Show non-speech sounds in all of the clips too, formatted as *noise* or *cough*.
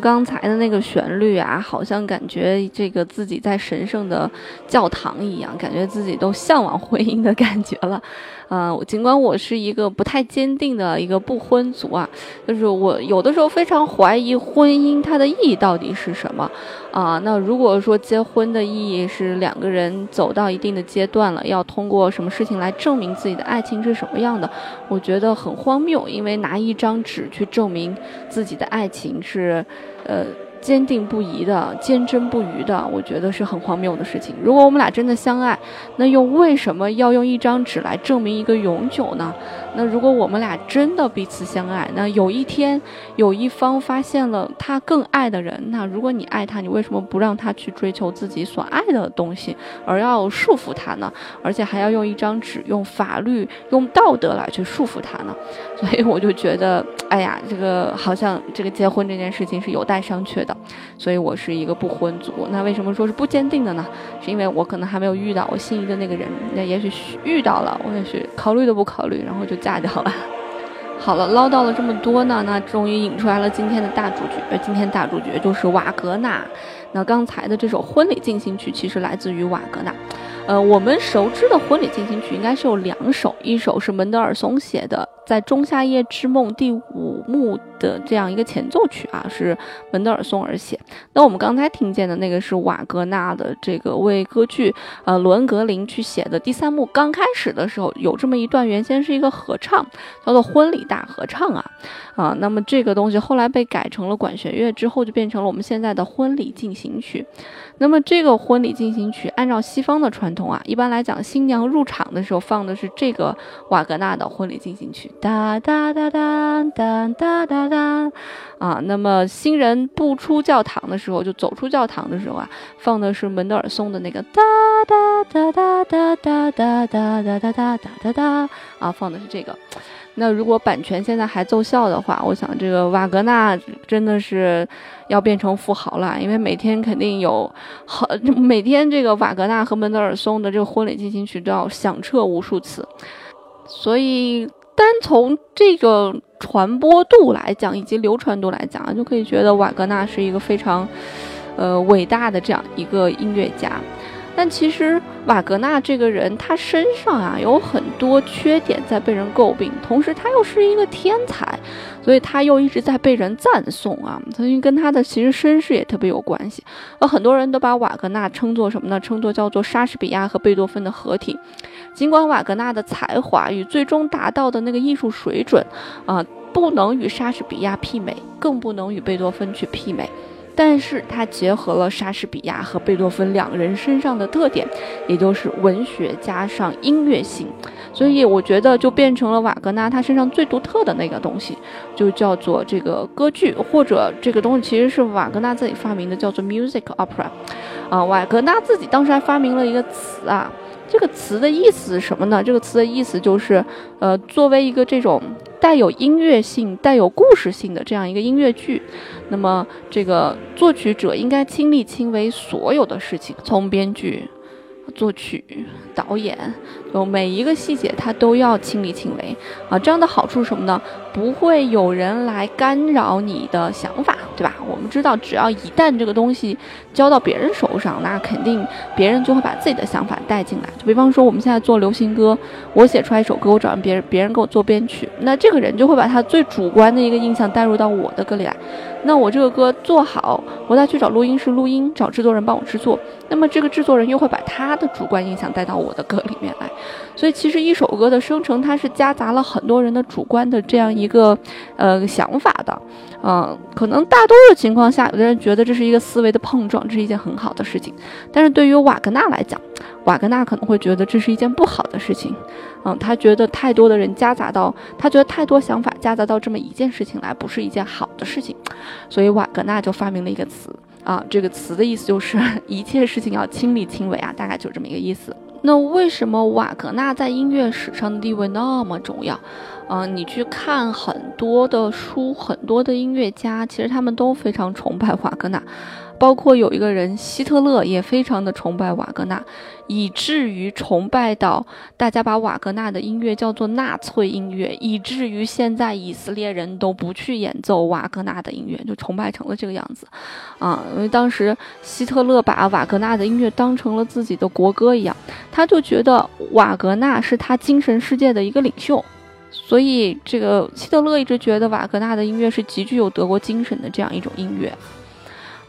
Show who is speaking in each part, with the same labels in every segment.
Speaker 1: 刚才的那个旋律啊，好像感觉这个自己在神圣的教堂一样，感觉自己都向往婚姻的感觉了。啊，尽管我是一个不太坚定的一个不婚族啊，就是我有的时候非常怀疑婚姻它的意义到底是什么啊。那如果说结婚的意义是两个人走到一定的阶段了，要通过什么事情来证明自己的爱情是什么样的，我觉得很荒谬，因为拿一张纸去证明自己的爱情是，呃。坚定不移的、坚贞不渝的，我觉得是很荒谬的事情。如果我们俩真的相爱，那又为什么要用一张纸来证明一个永久呢？那如果我们俩真的彼此相爱，那有一天有一方发现了他更爱的人，那如果你爱他，你为什么不让他去追求自己所爱的东西，而要束缚他呢？而且还要用一张纸、用法律、用道德来去束缚他呢？*laughs* 所以我就觉得，哎呀，这个好像这个结婚这件事情是有待商榷的。所以我是一个不婚族。那为什么说是不坚定的呢？是因为我可能还没有遇到我心仪的那个人。那也许遇到了，我也许考虑都不考虑，然后就嫁掉了。*laughs* 好了，唠叨了这么多呢，那终于引出来了今天的大主角。今天大主角就是瓦格纳。那刚才的这首婚礼进行曲其实来自于瓦格纳。呃，我们熟知的婚礼进行曲应该是有两首，一首是门德尔松写的。在《仲夏夜之梦》第五幕的这样一个前奏曲啊，是门德尔松而写。那我们刚才听见的那个是瓦格纳的这个为歌剧呃罗恩格林去写的第三幕。刚开始的时候有这么一段，原先是一个合唱，叫做婚礼大合唱啊啊。那么这个东西后来被改成了管弦乐之后，就变成了我们现在的婚礼进行曲。那么这个婚礼进行曲，按照西方的传统啊，一般来讲，新娘入场的时候放的是这个瓦格纳的婚礼进行曲。哒哒哒哒哒哒哒哒，啊，那么新人步出教堂的时候，就走出教堂的时候啊，放的是门德尔松的那个哒哒哒哒哒哒哒哒哒哒哒哒哒，啊，放的是这个。那如果版权现在还奏效的话，我想这个瓦格纳真的是要变成富豪了，因为每天肯定有好，每天这个瓦格纳和门德尔松的这个婚礼进行曲都要响彻无数次，所以。单从这个传播度来讲，以及流传度来讲，就可以觉得瓦格纳是一个非常，呃，伟大的这样一个音乐家。但其实瓦格纳这个人，他身上啊有很多缺点在被人诟病，同时他又是一个天才，所以他又一直在被人赞颂啊。曾经跟他的其实身世也特别有关系，呃，很多人都把瓦格纳称作什么呢？称作叫做莎士比亚和贝多芬的合体。尽管瓦格纳的才华与最终达到的那个艺术水准，啊，不能与莎士比亚媲美，更不能与贝多芬去媲美。但是它结合了莎士比亚和贝多芬两人身上的特点，也就是文学加上音乐性，所以我觉得就变成了瓦格纳他身上最独特的那个东西，就叫做这个歌剧，或者这个东西其实是瓦格纳自己发明的，叫做 music opera。啊，瓦格纳自己当时还发明了一个词啊，这个词的意思是什么呢？这个词的意思就是，呃，作为一个这种。带有音乐性、带有故事性的这样一个音乐剧，那么这个作曲者应该亲力亲为所有的事情，从编剧。作曲、导演，有每一个细节他都要亲力亲为啊！这样的好处是什么呢？不会有人来干扰你的想法，对吧？我们知道，只要一旦这个东西交到别人手上，那肯定别人就会把自己的想法带进来。就比方说，我们现在做流行歌，我写出来一首歌，我找人别人，别人给我做编曲，那这个人就会把他最主观的一个印象带入到我的歌里来。那我这个歌做好，我再去找录音室录音，找制作人帮我制作。那么这个制作人又会把他的主观印象带到我的歌里面来。所以其实一首歌的生成，它是夹杂了很多人的主观的这样一个呃想法的。嗯，可能大多数情况下，有的人觉得这是一个思维的碰撞，这是一件很好的事情。但是对于瓦格纳来讲，瓦格纳可能会觉得这是一件不好的事情。嗯，他觉得太多的人夹杂到，他觉得太多想法夹杂到这么一件事情来，不是一件好的事情。所以瓦格纳就发明了一个词啊，这个词的意思就是 *laughs* 一切事情要亲力亲为啊，大概就是这么一个意思。那为什么瓦格纳在音乐史上的地位那么重要？嗯，你去看很多的书，很多的音乐家，其实他们都非常崇拜瓦格纳。包括有一个人希特勒也非常的崇拜瓦格纳，以至于崇拜到大家把瓦格纳的音乐叫做纳粹音乐，以至于现在以色列人都不去演奏瓦格纳的音乐，就崇拜成了这个样子，啊，因为当时希特勒把瓦格纳的音乐当成了自己的国歌一样，他就觉得瓦格纳是他精神世界的一个领袖。所以，这个希特勒一直觉得瓦格纳的音乐是极具有德国精神的这样一种音乐，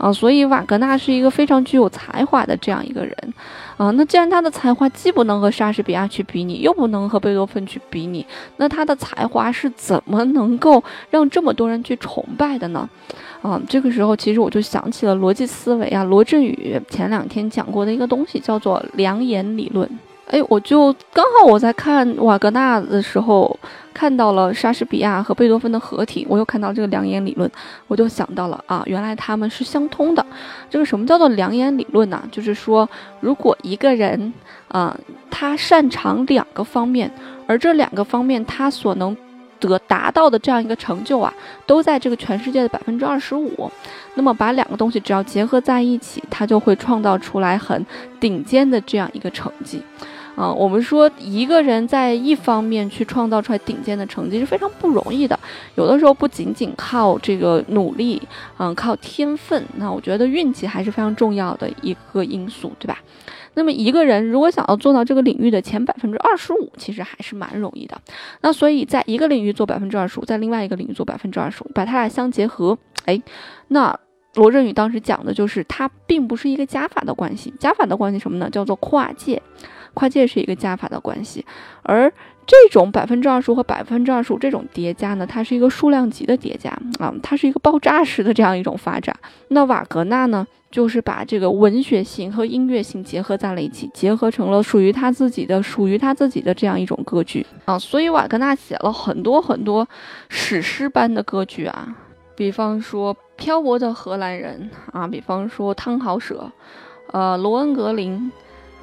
Speaker 1: 啊，所以瓦格纳是一个非常具有才华的这样一个人，啊，那既然他的才华既不能和莎士比亚去比拟，又不能和贝多芬去比拟，那他的才华是怎么能够让这么多人去崇拜的呢？啊，这个时候其实我就想起了逻辑思维啊，罗振宇前两天讲过的一个东西，叫做良言理论。哎，我就刚好我在看瓦格纳的时候，看到了莎士比亚和贝多芬的合体，我又看到这个两眼理论，我就想到了啊，原来他们是相通的。这个什么叫做两眼理论呢？就是说，如果一个人啊，他擅长两个方面，而这两个方面他所能得达到的这样一个成就啊，都在这个全世界的百分之二十五，那么把两个东西只要结合在一起，他就会创造出来很顶尖的这样一个成绩。啊，我们说一个人在一方面去创造出来顶尖的成绩是非常不容易的，有的时候不仅仅靠这个努力，嗯，靠天分，那我觉得运气还是非常重要的一个因素，对吧？那么一个人如果想要做到这个领域的前百分之二十五，其实还是蛮容易的。那所以在一个领域做百分之二十五，在另外一个领域做百分之二十五，把它俩相结合，哎，那罗振宇当时讲的就是它并不是一个加法的关系，加法的关系什么呢？叫做跨界。跨界是一个加法的关系，而这种百分之二十五和百分之二十五这种叠加呢，它是一个数量级的叠加啊，它是一个爆炸式的这样一种发展。那瓦格纳呢，就是把这个文学性和音乐性结合在了一起，结合成了属于他自己的、属于他自己的这样一种歌剧啊。所以瓦格纳写了很多很多史诗般的歌剧啊，比方说《漂泊的荷兰人》啊，比方说《汤豪舍》，呃，《罗恩格林》。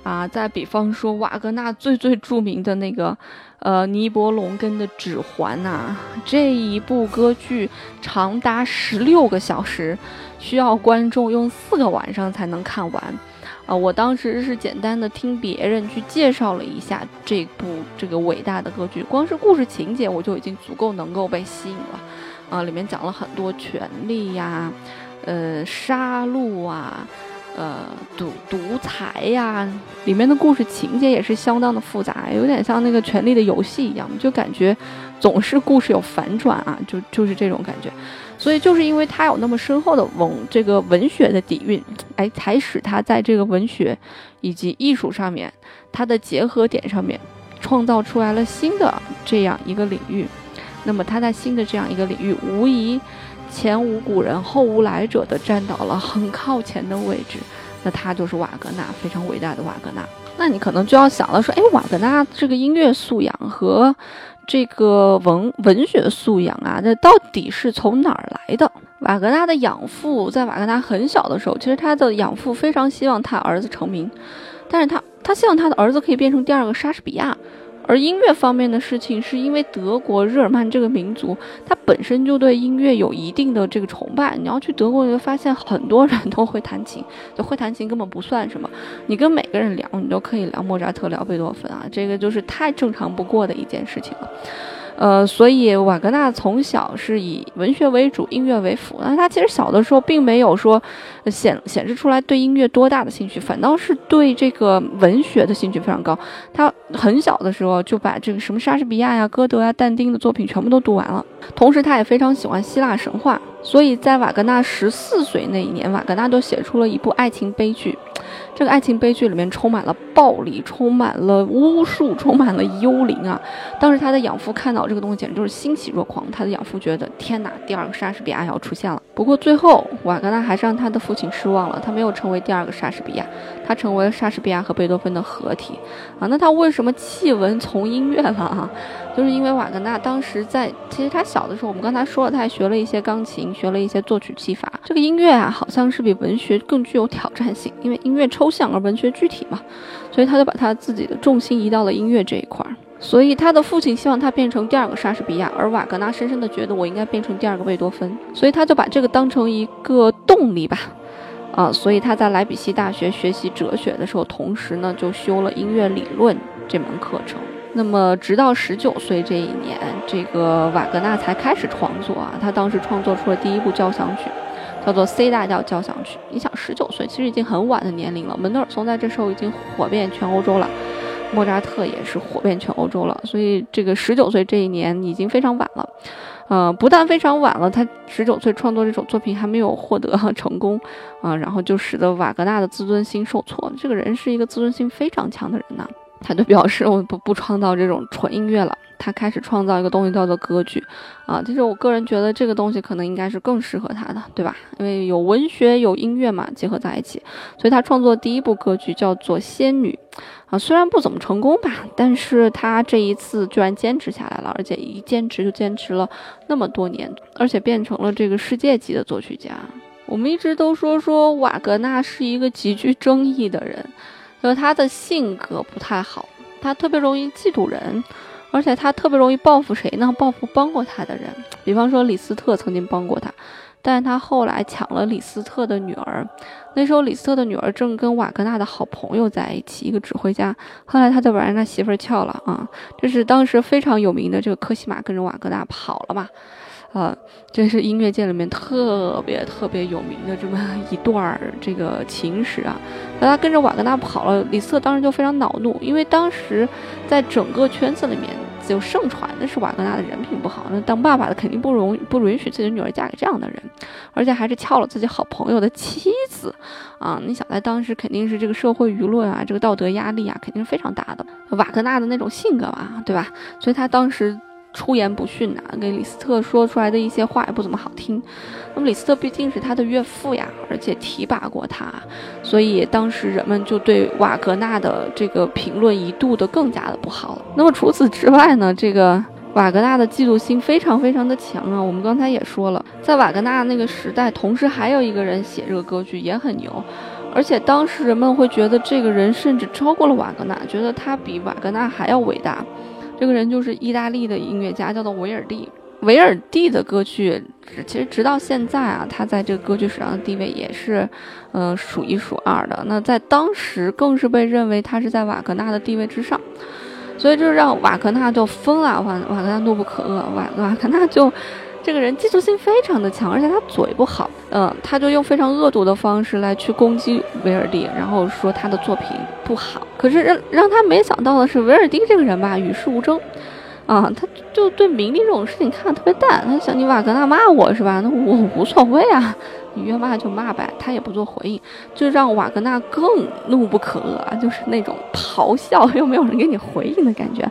Speaker 1: 啊，再比方说瓦格纳最最著名的那个，呃，尼伯龙根的《指环》呐，这一部歌剧长达十六个小时，需要观众用四个晚上才能看完。啊，我当时是简单的听别人去介绍了一下这部这个伟大的歌剧，光是故事情节我就已经足够能够被吸引了。啊，里面讲了很多权力呀，呃，杀戮啊。呃，独独裁呀，里面的故事情节也是相当的复杂，有点像那个《权力的游戏》一样，就感觉总是故事有反转啊，就就是这种感觉。所以就是因为他有那么深厚的文这个文学的底蕴，哎，才使他在这个文学以及艺术上面，它的结合点上面，创造出来了新的这样一个领域。那么他在新的这样一个领域，无疑。前无古人后无来者的站到了很靠前的位置，那他就是瓦格纳，非常伟大的瓦格纳。那你可能就要想了，说，哎，瓦格纳这个音乐素养和这个文文学素养啊，那到底是从哪儿来的？瓦格纳的养父在瓦格纳很小的时候，其实他的养父非常希望他儿子成名，但是他他希望他的儿子可以变成第二个莎士比亚。而音乐方面的事情，是因为德国日耳曼这个民族，他本身就对音乐有一定的这个崇拜。你要去德国，你会发现很多人都会弹琴，就会弹琴根本不算什么。你跟每个人聊，你都可以聊莫扎特、聊贝多芬啊，这个就是太正常不过的一件事情了。呃，所以瓦格纳从小是以文学为主，音乐为辅。那他其实小的时候并没有说显显示出来对音乐多大的兴趣，反倒是对这个文学的兴趣非常高。他很小的时候就把这个什么莎士比亚呀、歌德呀、但丁的作品全部都读完了。同时，他也非常喜欢希腊神话，所以在瓦格纳十四岁那一年，瓦格纳都写出了一部爱情悲剧。这个爱情悲剧里面充满了暴力，充满了巫术，充满了幽灵啊！当时他的养父看到这个东西，简直就是欣喜若狂。他的养父觉得，天哪，第二个莎士比亚要出现了。不过最后，瓦格纳还是让他的父亲失望了，他没有成为第二个莎士比亚，他成为了莎士比亚和贝多芬的合体啊！那他为什么弃文从音乐了啊？就是因为瓦格纳当时在，其实他小的时候，我们刚才说了，他还学了一些钢琴，学了一些作曲技法。这个音乐啊，好像是比文学更具有挑战性，因为音乐抽象而文学具体嘛，所以他就把他自己的重心移到了音乐这一块儿。所以他的父亲希望他变成第二个莎士比亚，而瓦格纳深深的觉得我应该变成第二个贝多芬，所以他就把这个当成一个动力吧。啊，所以他在莱比锡大学学习哲学的时候，同时呢就修了音乐理论这门课程。那么，直到十九岁这一年，这个瓦格纳才开始创作啊。他当时创作出了第一部交响曲，叫做《C 大调交响曲》。你想，十九岁其实已经很晚的年龄了。门德尔松在这时候已经火遍全欧洲了，莫扎特也是火遍全欧洲了。所以，这个十九岁这一年已经非常晚了。呃，不但非常晚了，他十九岁创作这首作品还没有获得 *laughs* 成功啊，然后就使得瓦格纳的自尊心受挫。这个人是一个自尊心非常强的人呐。他就表示我不不创造这种纯音乐了，他开始创造一个东西叫做歌剧，啊，其实我个人觉得这个东西可能应该是更适合他的，对吧？因为有文学有音乐嘛，结合在一起，所以他创作第一部歌剧叫做《仙女》，啊，虽然不怎么成功吧，但是他这一次居然坚持下来了，而且一坚持就坚持了那么多年，而且变成了这个世界级的作曲家。我们一直都说说瓦格纳是一个极具争议的人。就是他的性格不太好，他特别容易嫉妒人，而且他特别容易报复谁呢？报复帮过他的人，比方说李斯特曾经帮过他，但是他后来抢了李斯特的女儿。那时候李斯特的女儿正跟瓦格纳的好朋友在一起，一个指挥家。后来他就把人家媳妇儿撬了啊！这是当时非常有名的这个科西玛跟着瓦格纳跑了嘛。啊，这是音乐界里面特别特别有名的这么 *laughs* 一段儿这个情史啊。那他跟着瓦格纳跑了，李斯特当时就非常恼怒，因为当时在整个圈子里面就盛传的是瓦格纳的人品不好，那当爸爸的肯定不容不允许自己的女儿嫁给这样的人，而且还是撬了自己好朋友的妻子啊！你想在当时肯定是这个社会舆论啊，这个道德压力啊，肯定是非常大的。瓦格纳的那种性格嘛，对吧？所以他当时。出言不逊呐，给李斯特说出来的一些话也不怎么好听。那么李斯特毕竟是他的岳父呀，而且提拔过他，所以当时人们就对瓦格纳的这个评论一度的更加的不好了。那么除此之外呢，这个瓦格纳的嫉妒心非常非常的强啊。我们刚才也说了，在瓦格纳那个时代，同时还有一个人写这个歌剧也很牛，而且当时人们会觉得这个人甚至超过了瓦格纳，觉得他比瓦格纳还要伟大。这个人就是意大利的音乐家，叫做维尔蒂。维尔蒂的歌剧，其实直到现在啊，他在这个歌剧史上的地位也是，嗯，数一数二的。那在当时更是被认为他是在瓦格纳的地位之上，所以就让瓦格纳就疯了，瓦瓦格纳怒不可遏，瓦瓦格纳就。这个人嫉妒心非常的强，而且他嘴不好，嗯，他就用非常恶毒的方式来去攻击维尔蒂，然后说他的作品不好。可是让让他没想到的是，维尔蒂这个人吧，与世无争，啊，他就对名利这种事情看得特别淡。他想你瓦格纳骂我是吧？那我无所谓啊。你越骂就骂呗，他也不做回应，就让瓦格纳更怒不可遏啊，就是那种咆哮又没有人给你回应的感觉。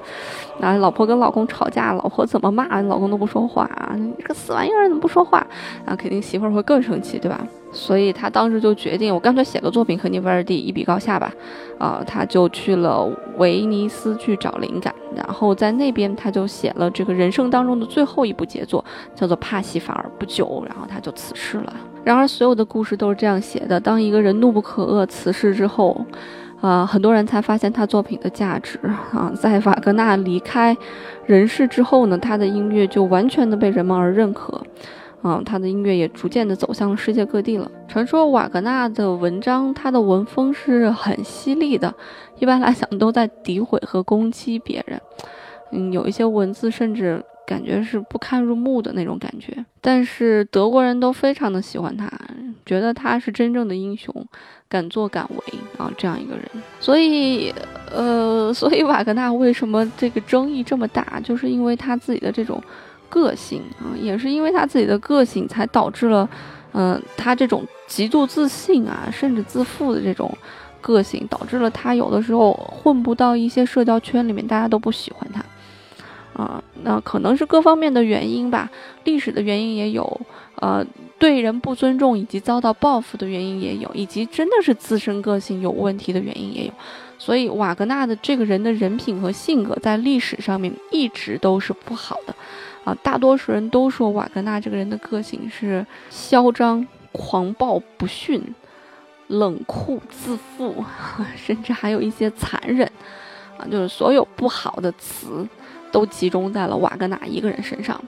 Speaker 1: 啊，老婆跟老公吵架，老婆怎么骂，老公都不说话啊！你这个死玩意儿怎么不说话？啊，肯定媳妇儿会更生气，对吧？所以他当时就决定，我干脆写个作品和你维尔蒂一比高下吧。啊，他就去了威尼斯去找灵感，然后在那边他就写了这个人生当中的最后一部杰作，叫做《帕西法尔》。不久，然后他就辞世了。然而，所有的故事都是这样写的：当一个人怒不可遏辞世之后，啊，很多人才发现他作品的价值。啊，在瓦格纳离开人世之后呢，他的音乐就完全的被人们而认可。啊，他的音乐也逐渐的走向了世界各地了。传说瓦格纳的文章，他的文风是很犀利的，一般来讲都在诋毁和攻击别人。嗯，有一些文字甚至。感觉是不堪入目的那种感觉，但是德国人都非常的喜欢他，觉得他是真正的英雄，敢作敢为啊，这样一个人。所以，呃，所以瓦格纳为什么这个争议这么大，就是因为他自己的这种个性啊，也是因为他自己的个性，才导致了，嗯，他这种极度自信啊，甚至自负的这种个性，导致了他有的时候混不到一些社交圈里面，大家都不喜欢他。啊，那可能是各方面的原因吧，历史的原因也有，呃，对人不尊重以及遭到报复的原因也有，以及真的是自身个性有问题的原因也有。所以瓦格纳的这个人的人品和性格在历史上面一直都是不好的，啊，大多数人都说瓦格纳这个人的个性是嚣张、狂暴、不驯、冷酷、自负，*laughs* 甚至还有一些残忍，啊，就是所有不好的词。都集中在了瓦格纳一个人身上，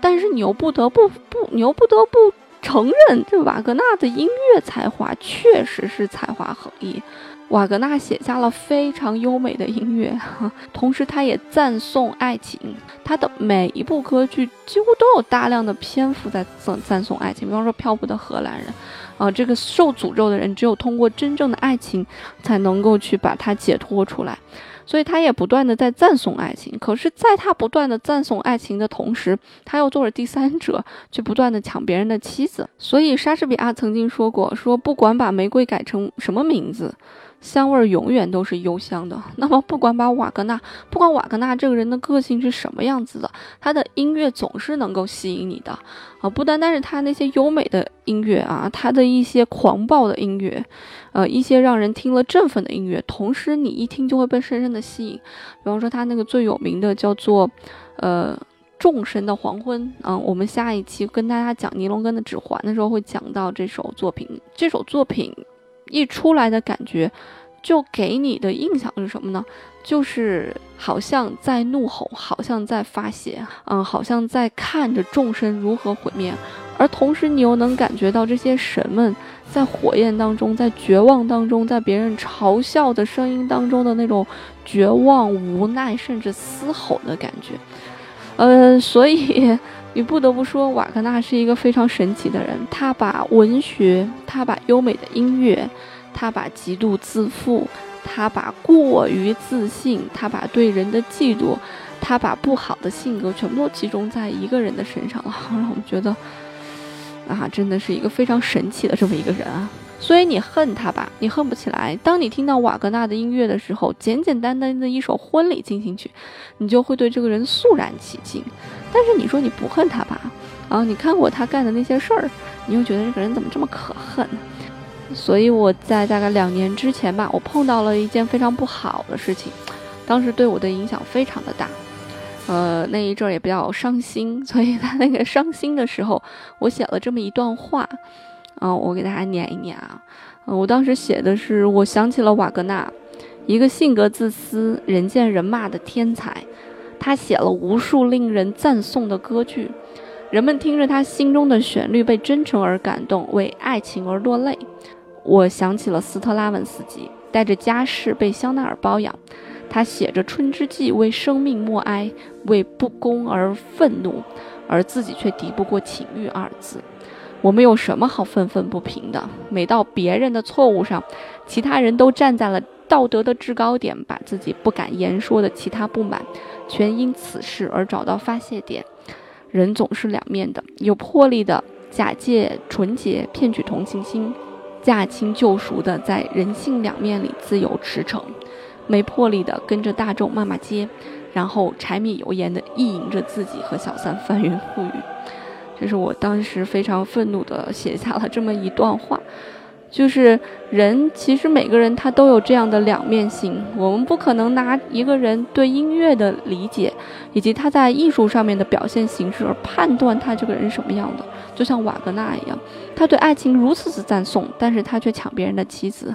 Speaker 1: 但是你又不得不不，你又不得不承认这瓦格纳的音乐才华确实是才华横溢。瓦格纳写下了非常优美的音乐，*laughs* 同时他也赞颂爱情。他的每一部歌剧几乎都有大量的篇幅在赞赞颂爱情，比方说《漂泊的荷兰人》，啊，这个受诅咒的人只有通过真正的爱情才能够去把他解脱出来。所以他也不断的在赞颂爱情，可是，在他不断的赞颂爱情的同时，他又做了第三者，去不断的抢别人的妻子。所以莎士比亚曾经说过，说不管把玫瑰改成什么名字。香味儿永远都是幽香的。*laughs* 那么，不管把瓦格纳，不管瓦格纳这个人的个性是什么样子的，他的音乐总是能够吸引你的啊！不单单是他那些优美的音乐啊，他的一些狂暴的音乐，呃，一些让人听了振奋的音乐，同时你一听就会被深深的吸引。比方说，他那个最有名的叫做，呃，众神的黄昏啊。我们下一期跟大家讲尼龙根的指环的时候会讲到这首作品。这首作品。一出来的感觉，就给你的印象是什么呢？就是好像在怒吼，好像在发泄，嗯，好像在看着众生如何毁灭，而同时你又能感觉到这些神们在火焰当中，在绝望当中，在别人嘲笑的声音当中的那种绝望、无奈，甚至嘶吼的感觉。呃，所以你不得不说，瓦格纳是一个非常神奇的人。他把文学，他把优美的音乐，他把极度自负，他把过于自信，他把对人的嫉妒，他把不好的性格全部都集中在一个人的身上了，*laughs* 让我们觉得，啊，真的是一个非常神奇的这么一个人啊。所以你恨他吧，你恨不起来。当你听到瓦格纳的音乐的时候，简简单单的一首婚礼进行曲，你就会对这个人肃然起敬。但是你说你不恨他吧，啊，你看过他干的那些事儿，你又觉得这个人怎么这么可恨？所以我在大概两年之前吧，我碰到了一件非常不好的事情，当时对我的影响非常的大，呃，那一阵儿也比较伤心，所以在那个伤心的时候，我写了这么一段话。嗯，我给大家念一念啊。嗯，我当时写的是，我想起了瓦格纳，一个性格自私、人见人骂的天才。他写了无数令人赞颂的歌剧，人们听着他心中的旋律，被真诚而感动，为爱情而落泪。我想起了斯特拉文斯基，带着家世被香奈儿包养。他写着《春之祭》，为生命默哀，为不公而愤怒，而自己却敌不过情欲二字。我们有什么好愤愤不平的？每到别人的错误上，其他人都站在了道德的制高点，把自己不敢言说的其他不满，全因此事而找到发泄点。人总是两面的，有魄力的假借纯洁骗取同情心，驾轻就熟的在人性两面里自由驰骋；没魄力的跟着大众骂骂街，然后柴米油盐的意淫着自己和小三翻云覆雨。这是我当时非常愤怒的写下了这么一段话，就是人其实每个人他都有这样的两面性，我们不可能拿一个人对音乐的理解以及他在艺术上面的表现形式而判断他这个人什么样的。就像瓦格纳一样，他对爱情如此之赞颂，但是他却抢别人的妻子；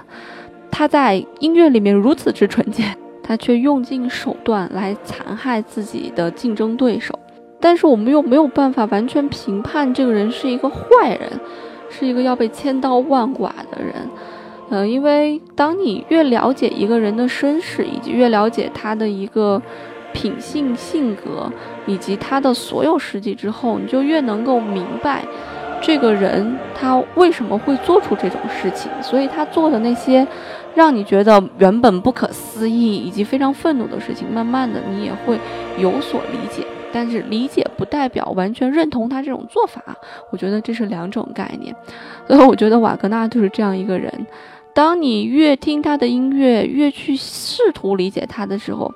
Speaker 1: 他在音乐里面如此之纯洁，他却用尽手段来残害自己的竞争对手。但是我们又没有办法完全评判这个人是一个坏人，是一个要被千刀万剐的人，嗯，因为当你越了解一个人的身世，以及越了解他的一个品性、性格，以及他的所有事迹之后，你就越能够明白这个人他为什么会做出这种事情，所以他做的那些让你觉得原本不可思议以及非常愤怒的事情，慢慢的你也会有所理解。但是理解不代表完全认同他这种做法，我觉得这是两种概念。*laughs* 所以我觉得瓦格纳就是这样一个人。当你越听他的音乐，越去试图理解他的时候，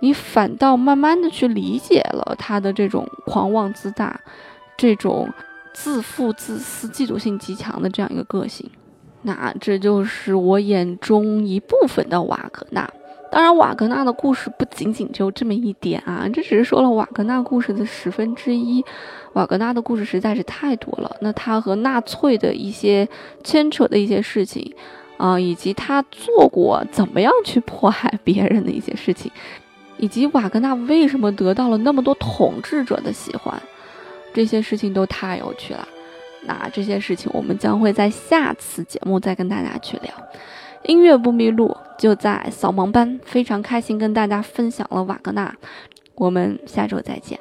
Speaker 1: 你反倒慢慢的去理解了他的这种狂妄自大、这种自负自私、嫉妒性极强的这样一个个性。那这就是我眼中一部分的瓦格纳。当然，瓦格纳的故事不仅仅只有这么一点啊，这只是说了瓦格纳故事的十分之一。瓦格纳的故事实在是太多了。那他和纳粹的一些牵扯的一些事情，啊，以及他做过怎么样去迫害别人的一些事情，以及瓦格纳为什么得到了那么多统治者的喜欢，这些事情都太有趣了。那这些事情我们将会在下次节目再跟大家去聊。音乐不迷路，就在扫盲班。非常开心跟大家分享了瓦格纳，我们下周再见。